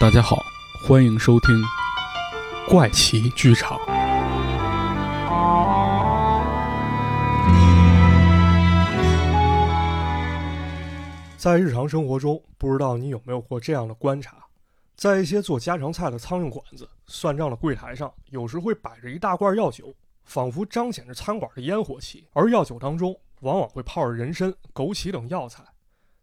大家好，欢迎收听怪奇剧场。在日常生活中，不知道你有没有过这样的观察：在一些做家常菜的苍蝇馆子，算账的柜台上，有时会摆着一大罐药酒，仿佛彰显着餐馆的烟火气。而药酒当中，往往会泡着人参、枸杞等药材。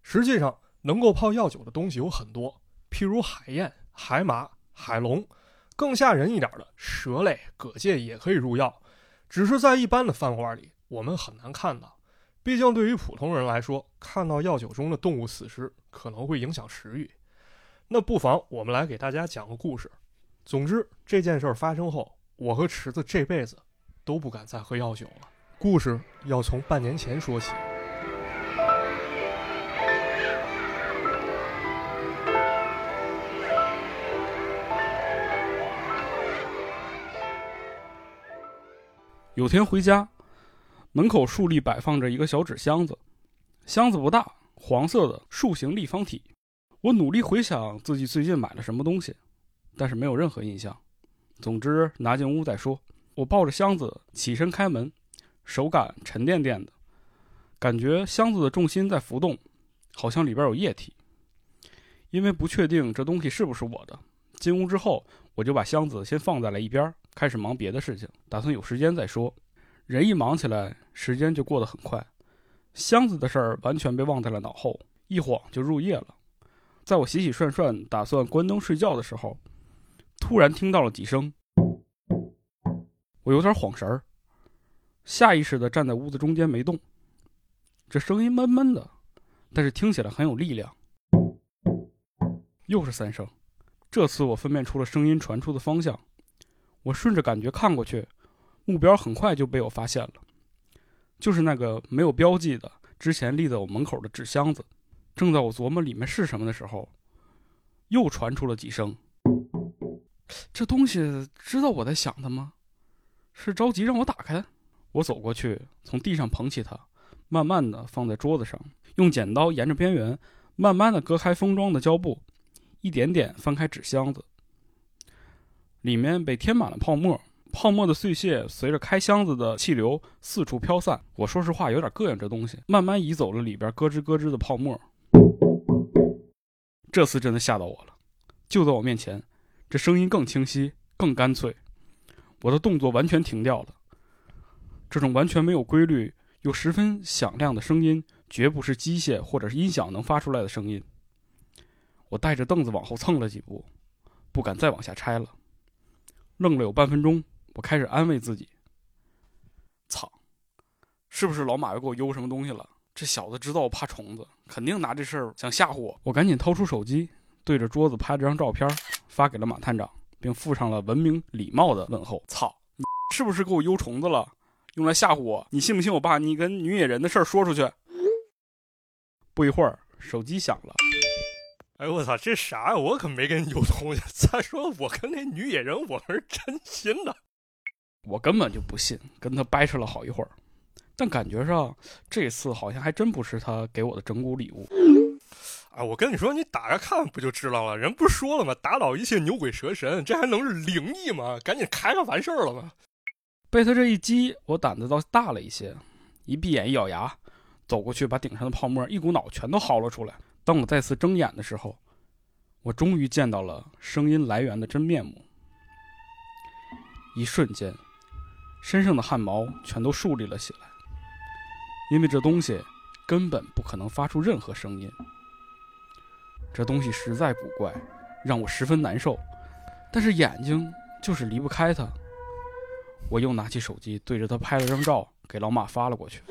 实际上，能够泡药酒的东西有很多，譬如海燕、海马、海龙，更吓人一点的蛇类、蛤蚧也可以入药，只是在一般的饭馆里，我们很难看到。毕竟，对于普通人来说，看到药酒中的动物死尸可能会影响食欲。那不妨我们来给大家讲个故事。总之，这件事发生后，我和池子这辈子都不敢再喝药酒了。故事要从半年前说起。有天回家，门口竖立摆放着一个小纸箱子，箱子不大，黄色的竖形立方体。我努力回想自己最近买了什么东西，但是没有任何印象。总之，拿进屋再说。我抱着箱子起身开门，手感沉甸甸的，感觉箱子的重心在浮动，好像里边有液体。因为不确定这东西是不是我的，进屋之后我就把箱子先放在了一边。开始忙别的事情，打算有时间再说。人一忙起来，时间就过得很快。箱子的事儿完全被忘在了脑后，一晃就入夜了。在我洗洗涮涮，打算关灯睡觉的时候，突然听到了几声，我有点晃神儿，下意识地站在屋子中间没动。这声音闷闷的，但是听起来很有力量。又是三声，这次我分辨出了声音传出的方向。我顺着感觉看过去，目标很快就被我发现了，就是那个没有标记的之前立在我门口的纸箱子。正在我琢磨里面是什么的时候，又传出了几声。这东西知道我在想它吗？是着急让我打开？我走过去，从地上捧起它，慢慢的放在桌子上，用剪刀沿着边缘慢慢的割开封装的胶布，一点点翻开纸箱子。里面被填满了泡沫，泡沫的碎屑随着开箱子的气流四处飘散。我说实话有点膈应这东西，慢慢移走了里边咯吱咯吱的泡沫。这次真的吓到我了，就在我面前，这声音更清晰、更干脆。我的动作完全停掉了。这种完全没有规律又十分响亮的声音，绝不是机械或者是音响能发出来的声音。我带着凳子往后蹭了几步，不敢再往下拆了。愣了有半分钟，我开始安慰自己：“操，是不是老马又给我邮什么东西了？这小子知道我怕虫子，肯定拿这事儿想吓唬我。”我赶紧掏出手机，对着桌子拍了张照片，发给了马探长，并附上了文明礼貌的问候：“操，你 是不是给我邮虫子了？用来吓唬我？你信不信我把你跟女野人的事儿说出去？”不一会儿，手机响了。哎我操，这啥呀？我可没跟你有东西。再说我跟那女野人，我是真心的。我根本就不信，跟他掰扯了好一会儿，但感觉上这次好像还真不是他给我的整蛊礼物。啊，我跟你说，你打开看不就知道了？人不是说了吗？打倒一切牛鬼蛇神，这还能是灵异吗？赶紧开开完事儿了吗？被他这一激，我胆子倒大了一些，一闭眼一咬牙，走过去把顶上的泡沫一股脑全都薅了出来。当我再次睁眼的时候，我终于见到了声音来源的真面目。一瞬间，身上的汗毛全都竖立了起来，因为这东西根本不可能发出任何声音。这东西实在古怪，让我十分难受，但是眼睛就是离不开它。我又拿起手机对着它拍了张照，给老马发了过去。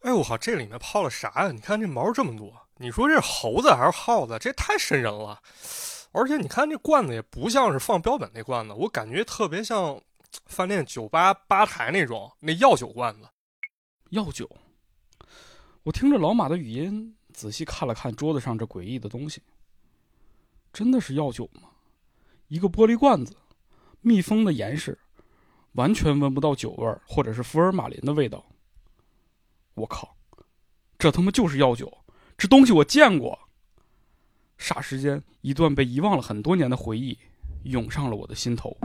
哎我靠，这里面泡了啥呀？你看这毛这么多。你说这是猴子还是耗子？这太瘆人了，而且你看这罐子也不像是放标本那罐子，我感觉特别像饭店酒吧吧台那种那药酒罐子。药酒。我听着老马的语音，仔细看了看桌子上这诡异的东西，真的是药酒吗？一个玻璃罐子，密封的严实，完全闻不到酒味儿或者是福尔马林的味道。我靠，这他妈就是药酒！这东西我见过，霎时间，一段被遗忘了很多年的回忆涌上了我的心头。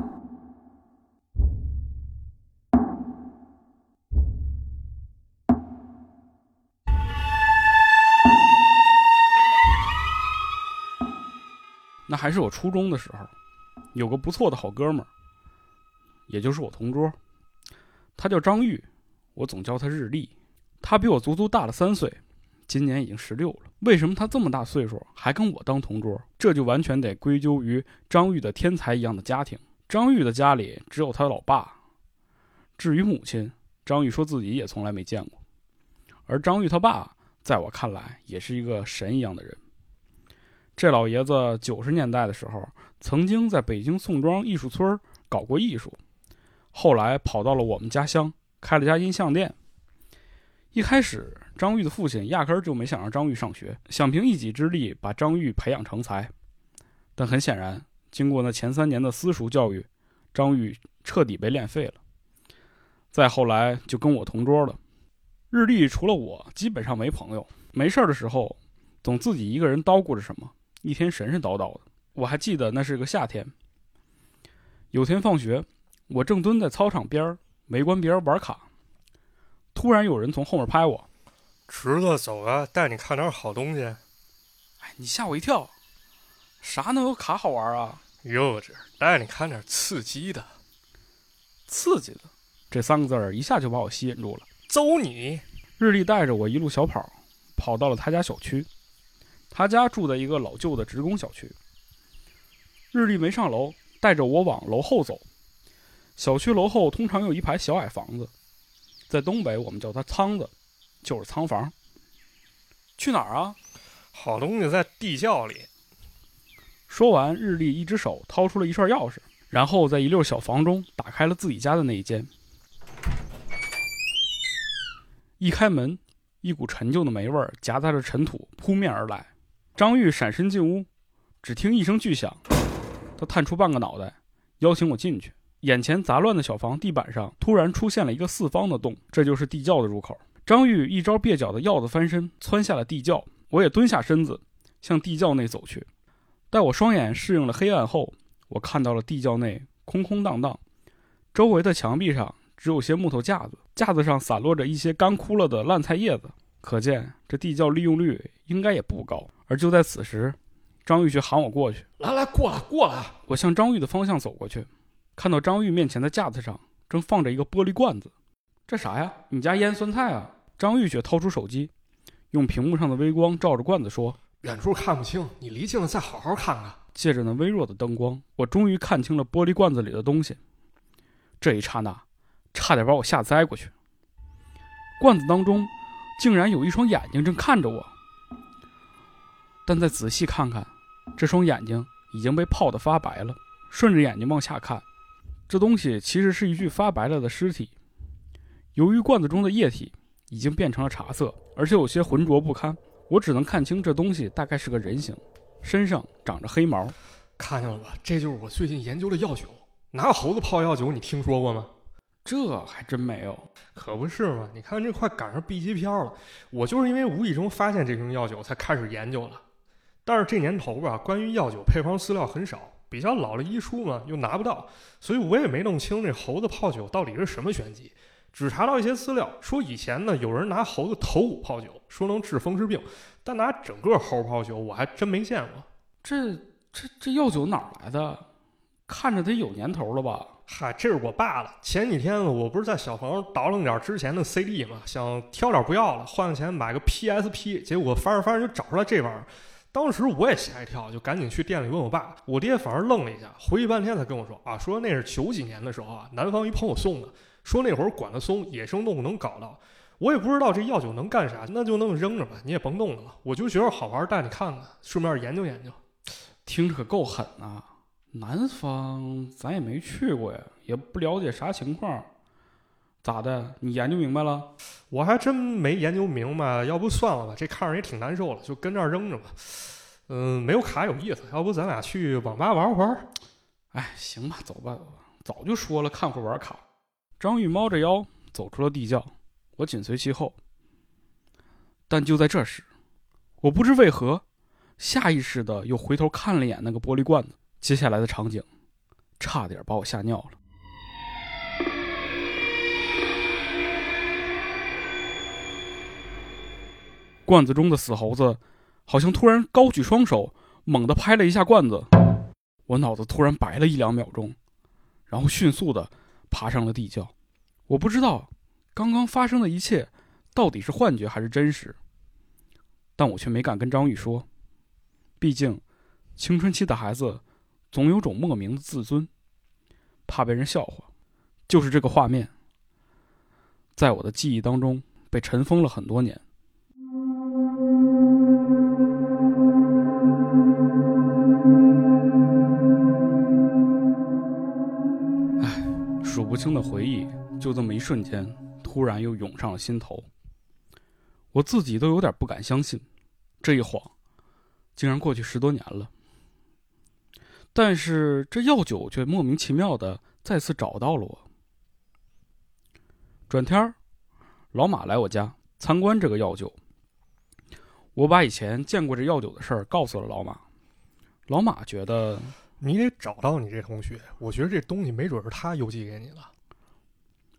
那还是我初中的时候，有个不错的好哥们儿，也就是我同桌，他叫张玉，我总叫他日历。他比我足足大了三岁，今年已经十六了。为什么他这么大岁数还跟我当同桌？这就完全得归咎于张玉的天才一样的家庭。张玉的家里只有他老爸，至于母亲，张玉说自己也从来没见过。而张玉他爸，在我看来也是一个神一样的人。这老爷子九十年代的时候，曾经在北京宋庄艺术村搞过艺术，后来跑到了我们家乡，开了家音像店。一开始，张玉的父亲压根儿就没想让张玉上学，想凭一己之力把张玉培养成才。但很显然，经过那前三年的私塾教育，张玉彻底被练废了。再后来，就跟我同桌了。日历除了我，基本上没朋友。没事儿的时候，总自己一个人叨咕着什么。一天神神叨叨的，我还记得那是个夏天。有天放学，我正蹲在操场边儿围观别人玩卡，突然有人从后面拍我：“侄子，走啊，带你看点好东西。”哎，你吓我一跳！啥能有卡好玩啊？幼稚，带你看点刺激的。刺激的这三个字儿一下就把我吸引住了。走你！日历带着我一路小跑，跑到了他家小区。他家住在一个老旧的职工小区。日历没上楼，带着我往楼后走。小区楼后通常有一排小矮房子，在东北我们叫它仓子，就是仓房。去哪儿啊？好东西在地窖里。说完，日历一只手掏出了一串钥匙，然后在一溜小房中打开了自己家的那一间。一开门，一股陈旧的霉味儿夹杂着尘土扑面而来。张玉闪身进屋，只听一声巨响，他探出半个脑袋，邀请我进去。眼前杂乱的小房地板上突然出现了一个四方的洞，这就是地窖的入口。张玉一招蹩脚的鹞子翻身，窜下了地窖。我也蹲下身子，向地窖内走去。待我双眼适应了黑暗后，我看到了地窖内空空荡荡，周围的墙壁上只有些木头架子，架子上散落着一些干枯了的烂菜叶子，可见这地窖利用率应该也不高。而就在此时，张玉却喊我过去：“来来，过来过来！”我向张玉的方向走过去，看到张玉面前的架子上正放着一个玻璃罐子。这啥呀？你家腌酸菜啊？张玉雪掏出手机，用屏幕上的微光照着罐子说：“远处看不清，你离近了再好好看看。”借着那微弱的灯光，我终于看清了玻璃罐子里的东西。这一刹那，差点把我吓栽过去。罐子当中，竟然有一双眼睛正看着我。但再仔细看看，这双眼睛已经被泡得发白了。顺着眼睛往下看，这东西其实是一具发白了的尸体。由于罐子中的液体已经变成了茶色，而且有些浑浊不堪，我只能看清这东西大概是个人形，身上长着黑毛。看见了吧？这就是我最近研究的药酒。拿猴子泡药酒，你听说过吗？这还真没有。可不是嘛？你看这快赶上 B 级片了。我就是因为无意中发现这瓶药酒，才开始研究了。但是这年头吧，关于药酒配方资料很少，比较老的医书嘛又拿不到，所以我也没弄清这猴子泡酒到底是什么玄机。只查到一些资料，说以前呢有人拿猴子头骨泡酒，说能治风湿病，但拿整个猴泡酒我还真没见过。这这这药酒哪儿来的？看着得有年头了吧？嗨，这是我爸的。前几天呢，我不是在小房倒腾点之前的 CD 嘛，想挑点不要了，换个钱买个 PSP，结果翻着翻着就找出来这玩意儿。当时我也吓一跳，就赶紧去店里问我爸。我爹反而愣了一下，回忆半天才跟我说：“啊，说那是九几年的时候啊，南方一朋友送的，说那会儿管得松，野生动物能搞到。我也不知道这药酒能干啥，那就那么扔着吧，你也甭动它了。我就觉得好玩，带你看看，顺便研究研究。听着可够狠啊！南方咱也没去过呀，也不了解啥情况。咋的？你研究明白了？我还真没研究明白，要不算了吧，这看着也挺难受的，就跟这儿扔着吧。嗯，没有卡有意思，要不咱俩去网吧玩会儿？哎，行吧，走吧，走吧。早就说了，看会玩卡。张玉猫着腰走出了地窖，我紧随其后。但就在这时，我不知为何，下意识的又回头看了一眼那个玻璃罐子。接下来的场景，差点把我吓尿了。罐子中的死猴子，好像突然高举双手，猛地拍了一下罐子。我脑子突然白了一两秒钟，然后迅速的爬上了地窖。我不知道刚刚发生的一切到底是幻觉还是真实，但我却没敢跟张宇说，毕竟青春期的孩子总有种莫名的自尊，怕被人笑话。就是这个画面，在我的记忆当中被尘封了很多年。数不清的回忆，就这么一瞬间，突然又涌上了心头。我自己都有点不敢相信，这一晃，竟然过去十多年了。但是这药酒却莫名其妙的再次找到了我。转天儿，老马来我家参观这个药酒。我把以前见过这药酒的事儿告诉了老马。老马觉得你得找到你这同学，我觉得这东西没准是他邮寄给你的。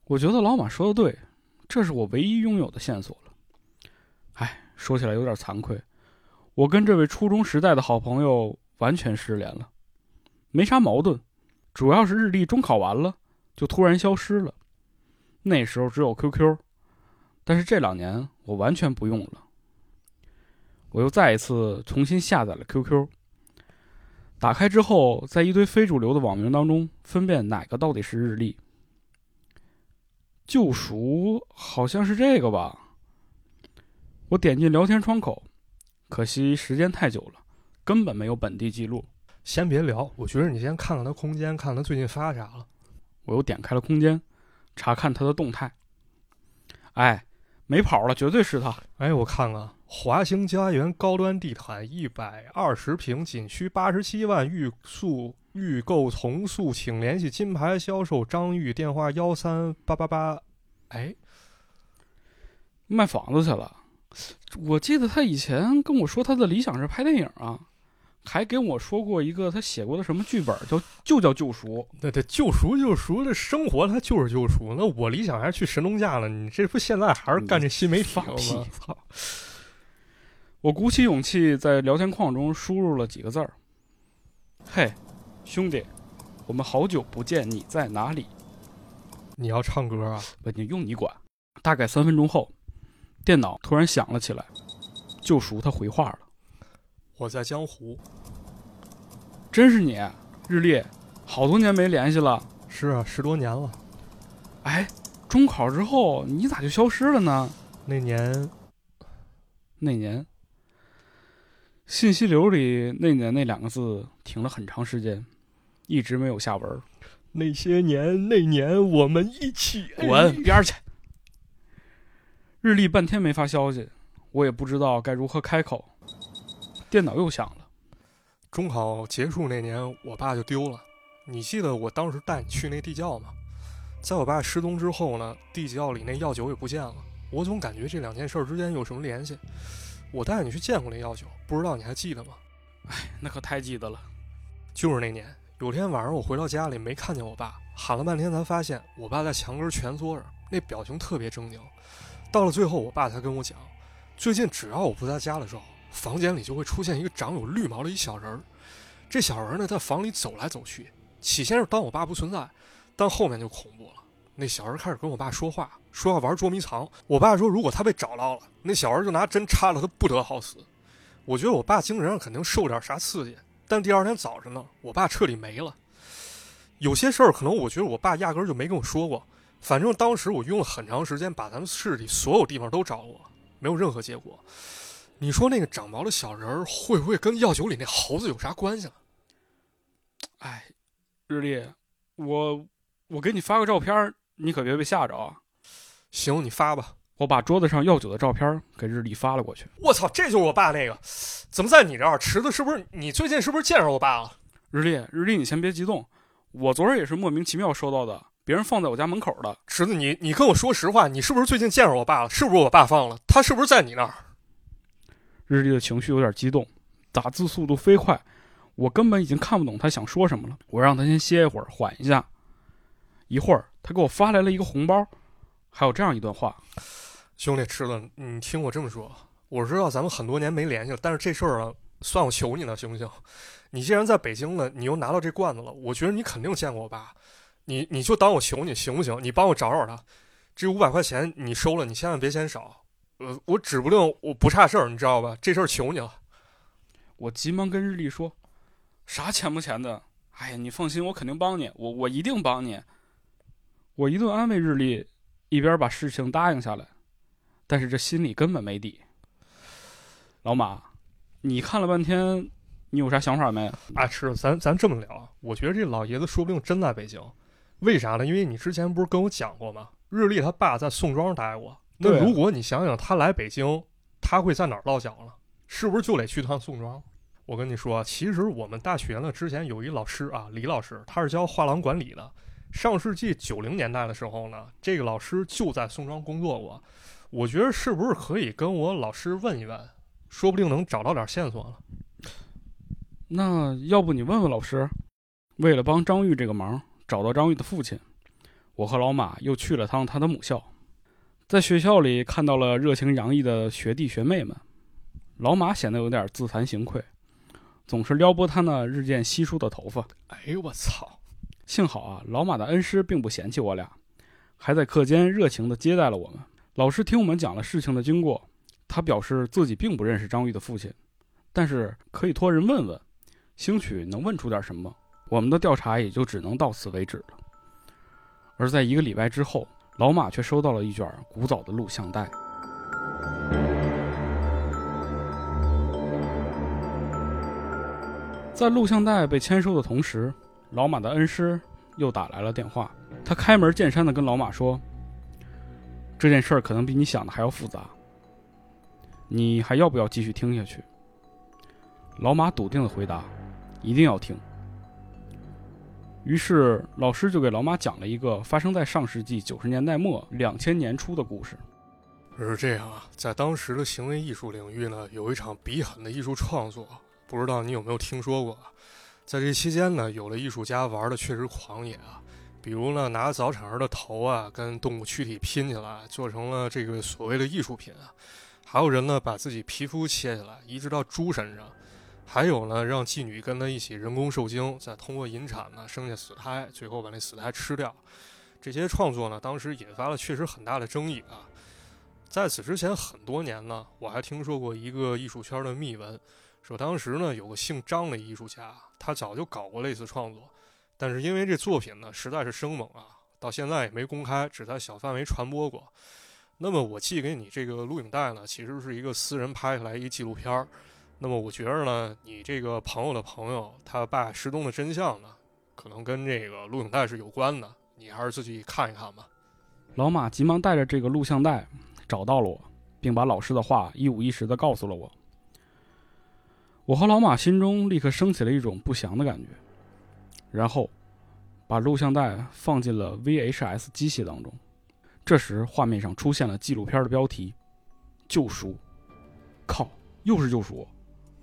我觉得老马说的对，这是我唯一拥有的线索了。哎，说起来有点惭愧，我跟这位初中时代的好朋友完全失联了，没啥矛盾，主要是日历中考完了就突然消失了。那时候只有 QQ，但是这两年我完全不用了。我又再一次重新下载了 QQ。打开之后，在一堆非主流的网名当中分辨哪个到底是日历。救赎好像是这个吧。我点进聊天窗口，可惜时间太久了，根本没有本地记录。先别聊，我觉得你先看看他空间，看他最近发啥了。我又点开了空间，查看他的动态。哎，没跑了，绝对是他。哎，我看看。华兴家园高端地毯一百二十平，仅需八十七万，预速预购从速，请联系金牌销售张玉，电话幺三八八八。哎，卖房子去了。我记得他以前跟我说他的理想是拍电影啊，还跟我说过一个他写过的什么剧本，叫就叫救赎。对对救赎救赎，这生活他就是救赎。那我理想还是去神农架呢，你这不现在还是干这新媒体吗？操！我鼓起勇气在聊天框中输入了几个字儿：“嘿，兄弟，我们好久不见，你在哪里？”你要唱歌啊？不，你用你管。大概三分钟后，电脑突然响了起来，救赎他回话了：“我在江湖。”真是你，日历，好多年没联系了。是啊，十多年了。哎，中考之后你咋就消失了呢？那年，那年。信息流里“那年”那两个字停了很长时间，一直没有下文。那些年，那年我们一起滚边去！日历半天没发消息，我也不知道该如何开口。电脑又响了。中考结束那年，我爸就丢了。你记得我当时带你去那地窖吗？在我爸失踪之后呢，地窖里那药酒也不见了。我总感觉这两件事之间有什么联系。我带你去见过那药酒，不知道你还记得吗？哎，那可太记得了。就是那年，有天晚上我回到家里没看见我爸，喊了半天才发现我爸在墙根蜷缩着，那表情特别狰狞。到了最后，我爸才跟我讲，最近只要我不在家的时候，房间里就会出现一个长有绿毛的一小人儿。这小人呢，在房里走来走去。起先是当我爸不存在，但后面就恐怖了。那小人开始跟我爸说话，说要玩捉迷藏。我爸说，如果他被找到了，那小人就拿针插了他，不得好死。我觉得我爸精神上肯定受点啥刺激。但第二天早晨呢，我爸彻底没了。有些事儿可能我觉得我爸压根儿就没跟我说过。反正当时我用了很长时间把咱们市里所有地方都找过，没有任何结果。你说那个长毛的小人儿会不会跟药酒里那猴子有啥关系了？哎，日历，我我给你发个照片。你可别被吓着啊！行，你发吧。我把桌子上药酒的照片给日历发了过去。我操，这就是我爸那个？怎么在你这儿？池子是不是？你最近是不是见着我爸了？日历，日历，你先别激动。我昨儿也是莫名其妙收到的，别人放在我家门口的。池子，你你跟我说实话，你是不是最近见着我爸了？是不是我爸放了？他是不是在你那儿？日历的情绪有点激动，打字速度飞快，我根本已经看不懂他想说什么了。我让他先歇一会儿，缓一下。一会儿，他给我发来了一个红包，还有这样一段话：兄弟，吃了，你听我这么说，我知道咱们很多年没联系了，但是这事儿啊，算我求你了，行不行？你既然在北京了，你又拿到这罐子了，我觉得你肯定见过我爸，你你就当我求你，行不行？你帮我找找他，这五百块钱你收了，你千万别嫌少。呃，我指不定我不差事儿，你知道吧？这事儿求你了。我急忙跟日历说：“啥钱不钱的？哎呀，你放心，我肯定帮你，我我一定帮你。”我一顿安慰日历，一边把事情答应下来，但是这心里根本没底。老马，你看了半天，你有啥想法没？啊，是，咱咱这么聊，我觉得这老爷子说不定真在北京。为啥呢？因为你之前不是跟我讲过吗？日历他爸在宋庄待过。那如果你想想，他来北京，他会在哪儿落脚呢？是不是就得去趟宋庄？我跟你说，其实我们大学呢，之前有一老师啊，李老师，他是教画廊管理的。上世纪九零年代的时候呢，这个老师就在宋庄工作过。我觉得是不是可以跟我老师问一问，说不定能找到点线索了。那要不你问问老师？为了帮张玉这个忙，找到张玉的父亲，我和老马又去了趟他的母校，在学校里看到了热情洋溢的学弟学妹们。老马显得有点自惭形愧，总是撩拨他那日渐稀疏的头发。哎呦我操！幸好啊，老马的恩师并不嫌弃我俩，还在课间热情地接待了我们。老师听我们讲了事情的经过，他表示自己并不认识张玉的父亲，但是可以托人问问，兴许能问出点什么。我们的调查也就只能到此为止了。而在一个礼拜之后，老马却收到了一卷古早的录像带，在录像带被签收的同时。老马的恩师又打来了电话，他开门见山的跟老马说：“这件事儿可能比你想的还要复杂，你还要不要继续听下去？”老马笃定的回答：“一定要听。”于是老师就给老马讲了一个发生在上世纪九十年代末、两千年初的故事。是这样啊，在当时的行为艺术领域呢，有一场比狠的艺术创作，不知道你有没有听说过？在这期间呢，有的艺术家玩的确实狂野啊，比如呢，拿早产儿的头啊跟动物躯体拼起来，做成了这个所谓的艺术品啊；还有人呢，把自己皮肤切下来移植到猪身上；还有呢，让妓女跟他一起人工受精，再通过引产呢生下死胎，最后把那死胎吃掉。这些创作呢，当时引发了确实很大的争议啊。在此之前很多年呢，我还听说过一个艺术圈的秘闻。说当时呢，有个姓张的艺术家，他早就搞过类似创作，但是因为这作品呢实在是生猛啊，到现在也没公开，只在小范围传播过。那么我寄给你这个录影带呢，其实是一个私人拍下来一纪录片儿。那么我觉着呢，你这个朋友的朋友他爸失踪的真相呢，可能跟这个录影带是有关的，你还是自己看一看吧。老马急忙带着这个录像带找到了我，并把老师的话一五一十的告诉了我。我和老马心中立刻升起了一种不祥的感觉，然后把录像带放进了 VHS 机器当中。这时，画面上出现了纪录片的标题：“救赎。”靠，又是救赎？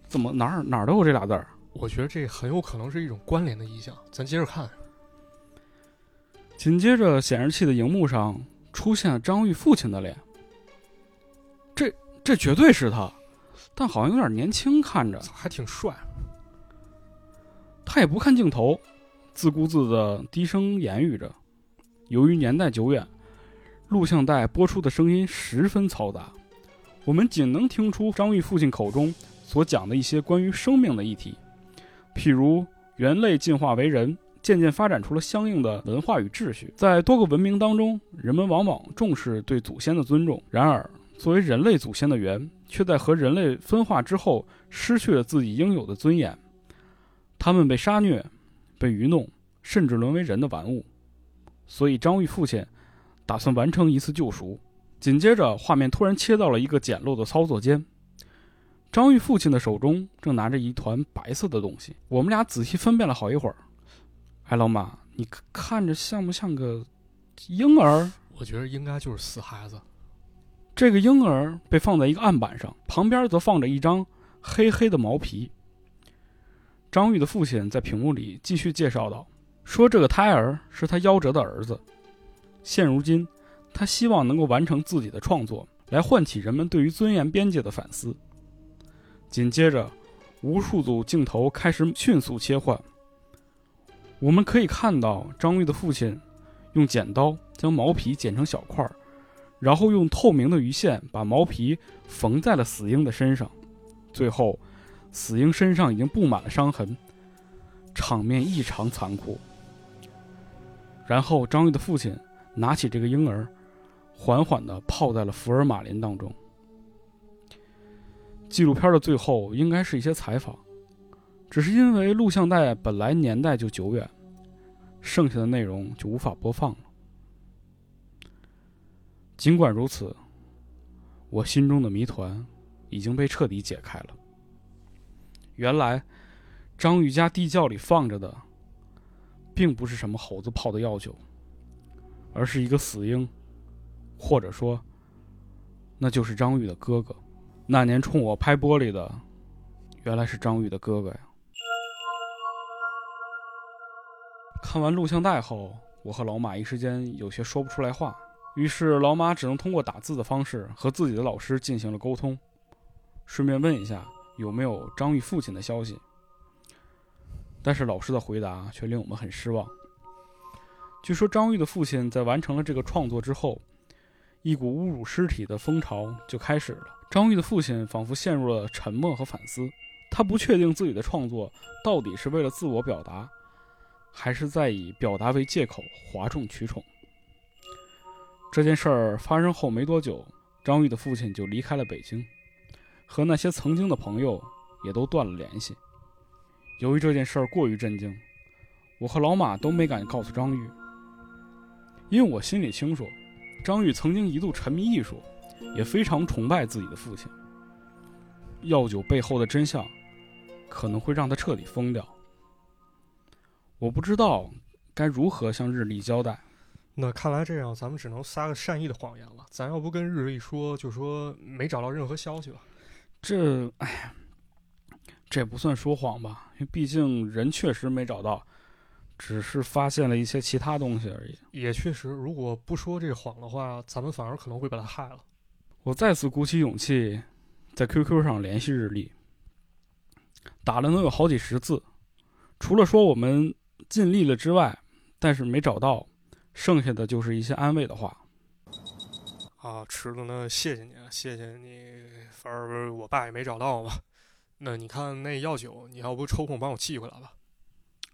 怎么哪儿哪儿都有这俩字儿？我觉得这很有可能是一种关联的意象。咱接着看。紧接着，显示器的荧幕上出现了张玉父亲的脸。这这绝对是他。但好像有点年轻，看着还挺帅。他也不看镜头，自顾自的低声言语着。由于年代久远，录像带播出的声音十分嘈杂，我们仅能听出张玉父亲口中所讲的一些关于生命的议题，譬如猿类进化为人，渐渐发展出了相应的文化与秩序。在多个文明当中，人们往往重视对祖先的尊重。然而，作为人类祖先的猿，却在和人类分化之后失去了自己应有的尊严。他们被杀虐，被愚弄，甚至沦为人的玩物。所以张玉父亲打算完成一次救赎。紧接着，画面突然切到了一个简陋的操作间。张玉父亲的手中正拿着一团白色的东西。我们俩仔细分辨了好一会儿。哎，老马，你看着像不像个婴儿？我觉得应该就是死孩子。这个婴儿被放在一个案板上，旁边则放着一张黑黑的毛皮。张玉的父亲在屏幕里继续介绍道：“说这个胎儿是他夭折的儿子，现如今，他希望能够完成自己的创作，来唤起人们对于尊严边界的反思。”紧接着，无数组镜头开始迅速切换。我们可以看到张玉的父亲用剪刀将毛皮剪成小块儿，然后用透明的鱼线把毛皮缝在了死婴的身上。最后，死婴身上已经布满了伤痕，场面异常残酷。然后，张玉的父亲拿起这个婴儿，缓缓地泡在了福尔马林当中。纪录片的最后应该是一些采访，只是因为录像带本来年代就久远，剩下的内容就无法播放了。尽管如此，我心中的谜团已经被彻底解开了。原来，张玉家地窖里放着的，并不是什么猴子泡的药酒，而是一个死婴，或者说，那就是张玉的哥哥。那年冲我拍玻璃的，原来是张宇的哥哥呀。看完录像带后，我和老马一时间有些说不出来话，于是老马只能通过打字的方式和自己的老师进行了沟通，顺便问一下有没有张玉父亲的消息。但是老师的回答却令我们很失望。据说张玉的父亲在完成了这个创作之后，一股侮辱尸体的风潮就开始了。张玉的父亲仿佛陷入了沉默和反思，他不确定自己的创作到底是为了自我表达，还是在以表达为借口哗众取宠。这件事儿发生后没多久，张玉的父亲就离开了北京，和那些曾经的朋友也都断了联系。由于这件事儿过于震惊，我和老马都没敢告诉张玉，因为我心里清楚，张玉曾经一度沉迷艺术。也非常崇拜自己的父亲。药酒背后的真相，可能会让他彻底疯掉。我不知道该如何向日历交代。那看来这样，咱们只能撒个善意的谎言了。咱要不跟日历说，就说没找到任何消息吧。这，哎呀，这不算说谎吧？因为毕竟人确实没找到，只是发现了一些其他东西而已。也确实，如果不说这谎的话，咱们反而可能会把他害了。我再次鼓起勇气，在 QQ 上联系日历，打了能有好几十字，除了说我们尽力了之外，但是没找到，剩下的就是一些安慰的话。啊，池子，那谢谢你，谢谢你。反正我爸也没找到嘛。那你看那药酒，你要不抽空帮我寄回来吧？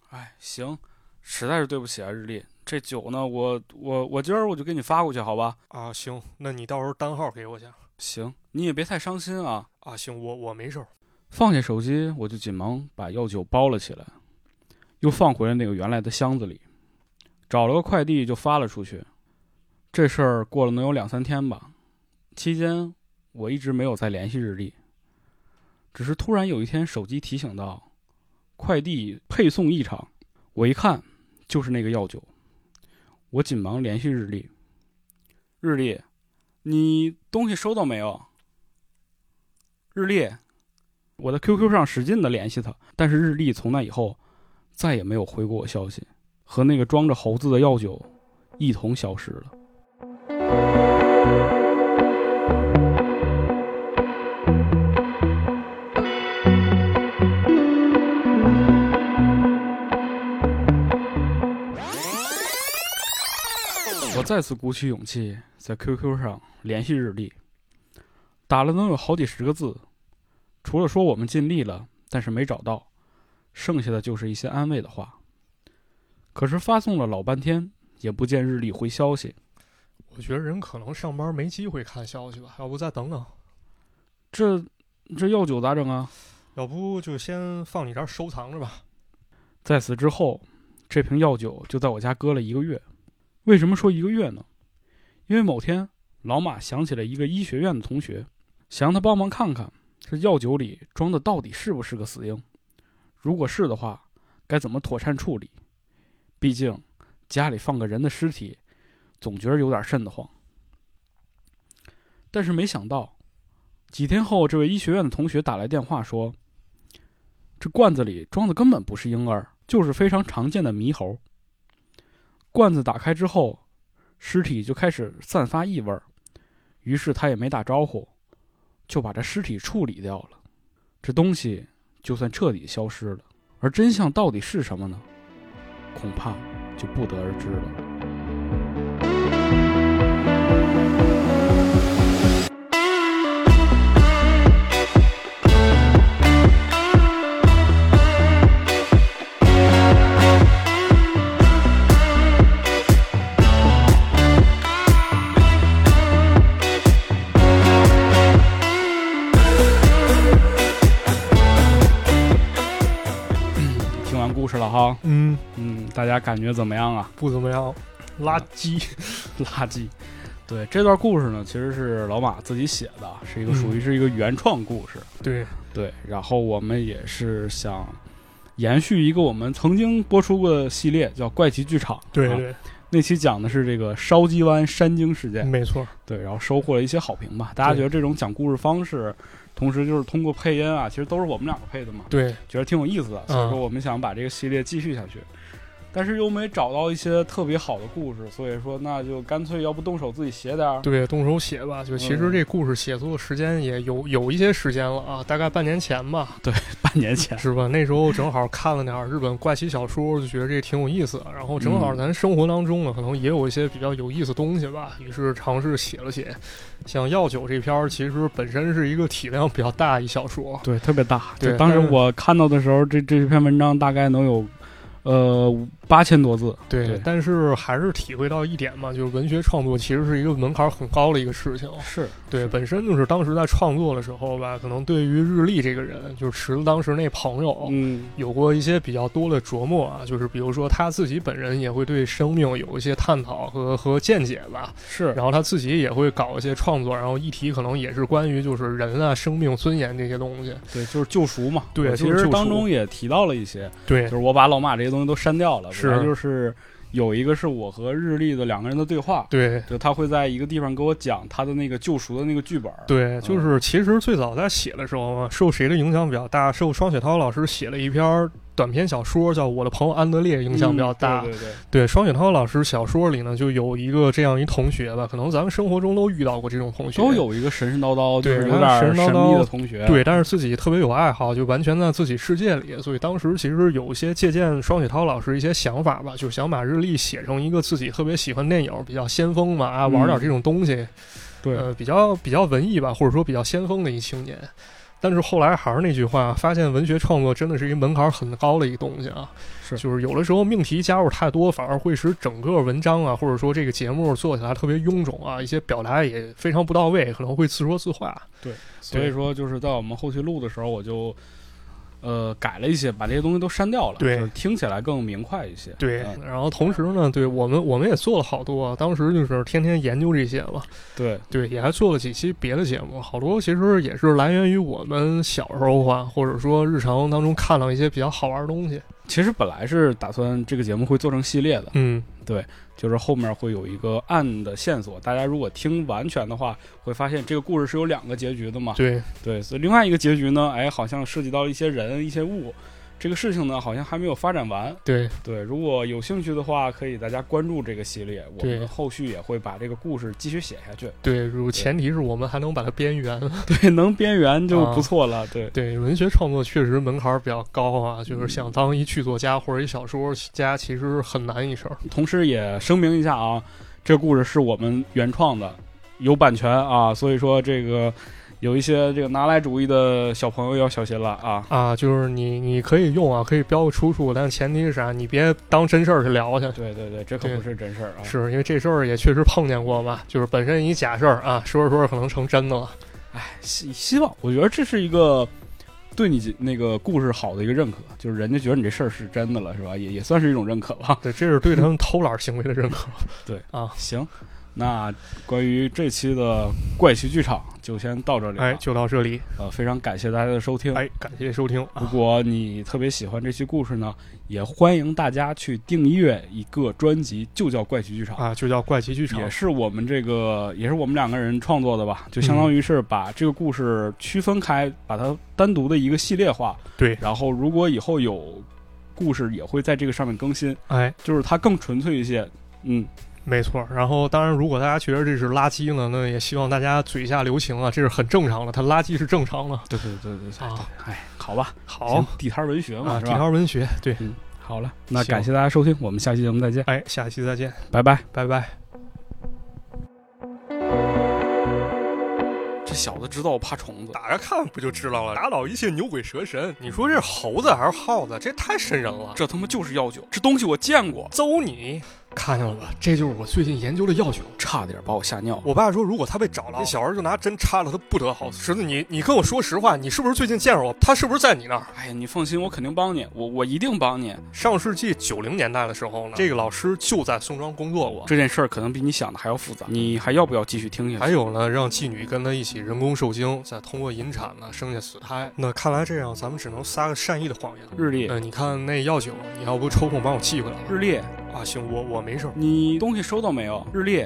哎，行，实在是对不起啊，日历。这酒呢，我我我今儿我就给你发过去，好吧？啊，行，那你到时候单号给我去。行，你也别太伤心啊。啊，行，我我没事儿。放下手机，我就紧忙把药酒包了起来，又放回了那个原来的箱子里，找了个快递就发了出去。这事儿过了能有两三天吧，期间我一直没有再联系日历，只是突然有一天手机提醒到，快递配送异常，我一看就是那个药酒。我紧忙联系日历。日历，你东西收到没有？日历，我在 QQ 上使劲的联系他，但是日历从那以后再也没有回过我消息，和那个装着猴子的药酒一同消失了。我再次鼓起勇气，在 QQ 上联系日历，打了能有好几十个字，除了说我们尽力了，但是没找到，剩下的就是一些安慰的话。可是发送了老半天，也不见日历回消息。我觉得人可能上班没机会看消息吧，要不再等等。这这药酒咋整啊？要不就先放你这儿收藏着吧。在此之后，这瓶药酒就在我家搁了一个月。为什么说一个月呢？因为某天老马想起了一个医学院的同学，想让他帮忙看看这药酒里装的到底是不是个死婴。如果是的话，该怎么妥善处理？毕竟家里放个人的尸体，总觉得有点瘆得慌。但是没想到，几天后，这位医学院的同学打来电话说，这罐子里装的根本不是婴儿，就是非常常见的猕猴。罐子打开之后，尸体就开始散发异味儿，于是他也没打招呼，就把这尸体处理掉了。这东西就算彻底消失了，而真相到底是什么呢？恐怕就不得而知了。了哈，嗯，嗯，大家感觉怎么样啊？不怎么样，垃圾。垃圾。对这段故事呢，其实是老马自己写的，是一个嗯属于是一个原创故事。对，对，然后我们也是想延续一个我们曾经播出过的系列，叫《怪奇剧场》。啊对对，那期讲的是这个烧鸡湾山精事件。没错。对，然后收获了一些好评吧。大家觉得这种讲故事方式，同时就是通过配音啊，其实都是我们两个配的嘛，对，觉得挺有意思的。所以嗯说我们想把这个系列继续下去。但是又没找到一些特别好的故事，所以说那就干脆要不动手自己写点儿。对，动手写吧。就其实嗯这故事写作时间也有有一些时间了啊，大概半年前吧，对半年前，是吧？那时候正好看了点儿日本怪奇小说，就觉得这挺有意思的。然后正好嗯咱生活当中呢，可能也有一些比较有意思的东西吧，于是尝试写了写。像《药酒》这篇儿，其实本身是一个体量比较大一小说，对，特别大。对就当时我看到的时候，这这篇文章大概能有，呃，八千多字。对，对但是还是体会到一点嘛，就是文学创作其实是一个门槛很高的一个事情。是，对，本身就是当时在创作的时候吧，可能对于日历这个人，就是池子当时那朋友，嗯，有过一些比较多的琢磨啊，就是比如说他自己本人也会对生命有一些探讨和和见解吧，是，然后他自己也会搞一些创作，然后议题可能也是关于就是人啊、生命尊严这些东西。对，就是救赎嘛。对其实当中也提到了一些，对就是我把老马这些东西都删掉了。是就是有一个是我和日历的两个人的对话，对就他会在一个地方给我讲他的那个救赎的那个剧本。对，就是其实最早在写的时候嘛，受谁的影响比较大？受双雪涛老师写了一篇短篇小说，叫《我的朋友安德烈》，影响比较大。嗯对对对，对，双雪涛老师小说里呢，就有一个这样一同学吧，可能咱们生活中都遇到过这种同学，都有一个神神叨叨，就是对有点神神叨神秘的同学。对，但是自己特别有爱好，就完全在自己世界里，所以当时其实有一些借鉴双雪涛老师一些想法吧，就想把日历写成一个自己特别喜欢电影、比较先锋嘛啊，玩点这种东西，嗯对。呃，比较比较文艺吧，或者说比较先锋的一青年。但是后来还是那句话，发现文学创作真的是一门槛很高的一个东西啊。是就是有的时候命题加入太多，反而会使整个文章啊，或者说这个节目做起来特别臃肿啊，一些表达也非常不到位，可能会自说自话。对所以说就是在我们后期录的时候，我就呃改了一些，把这些东西都删掉了，对。就是听起来更明快一些。对，嗯然后同时呢，对我们我们也做了好多啊，当时就是天天研究这些嘛，对，对，也还做了几期别的节目，好多其实也是来源于我们小时候啊，或者说日常当中看到一些比较好玩的东西。其实本来是打算这个节目会做成系列的，嗯，对就是后面会有一个暗的线索，大家如果听完全的话，会发现这个故事是有两个结局的嘛。对，对，所以另外一个结局呢，哎，好像涉及到一些人、一些物，这个事情呢，好像还没有发展完。对，对，如果有兴趣的话，可以大家关注这个系列，我们后续也会把这个故事继续写下去。对，如前提是我们还能把它边缘。对，能边缘就啊不错了。对，对，文学创作确实门槛比较高啊，就是想当一剧作家或者一小说家，其实很难一事儿。同时也声明一下啊，这故事是我们原创的，有版权啊，所以说这个有一些这个拿来主义的小朋友要小心了啊。啊，就是你你可以用啊，可以标个出处，但前提是啥？你别当真事儿去聊去。对对对，这可不是真事儿啊。是因为这事儿也确实碰见过嘛，就是本身一假事儿啊，说着说着可能成真的了。希希望，我觉得这是一个对你那个故事好的一个认可，就是人家觉得你这事儿是真的了，是吧？也也算是一种认可吧。对，这是对他们偷懒行为的认可。对啊，行，那关于这期的怪奇剧场就先到这里了。哎，就到这里。呃，非常感谢大家的收听。哎，感谢收听。如果你特别喜欢这期故事呢，也欢迎大家去订阅一个专辑，就叫《怪奇剧场》啊，就叫《怪奇剧场》，也是我们这个，也是我们两个人创作的吧？就相当于是把这个故事区分开，把它单独的一个系列化。对。然后，如果以后有故事，也会在这个上面更新。哎，就是它更纯粹一些。嗯。没错，然后当然，如果大家觉得这是垃圾呢，那也希望大家嘴下留情啊，这是很正常的，它垃圾是正常的。对对对对啊，哎，好吧，好，地摊文学嘛，地摊文学，对，嗯，好了，那感谢大家收听，我们下期节目再见。哎，下期再见，拜拜，拜拜。这小子知道我怕虫子，打着看不就知道了？打倒一切牛鬼蛇神，你说这是猴子还是耗子？这太瘆人了。这他妈就是药酒，这东西我见过，揍你！看见了吧？这就是我最近研究的药酒，差点把我吓尿。我爸说，如果他被找了，那小孩就拿针插了他，不得好死。侄子，你你跟我说实话，你是不是最近见着我？他是不是在你那儿？哎呀，你放心，我肯定帮你，我我一定帮你。上世纪九零年代的时候呢，这个老师就在宋庄工作过。这件事儿可能比你想的还要复杂，你还要不要继续听下去？还有呢，让妓女跟他一起人工受精，再通过引产呢生下死胎。那看来这样，咱们只能撒个善意的谎言。日历，呃，你看那药酒，你要不抽空帮我寄回来？日历。啊，行，我我没事。你东西收到没有？日历。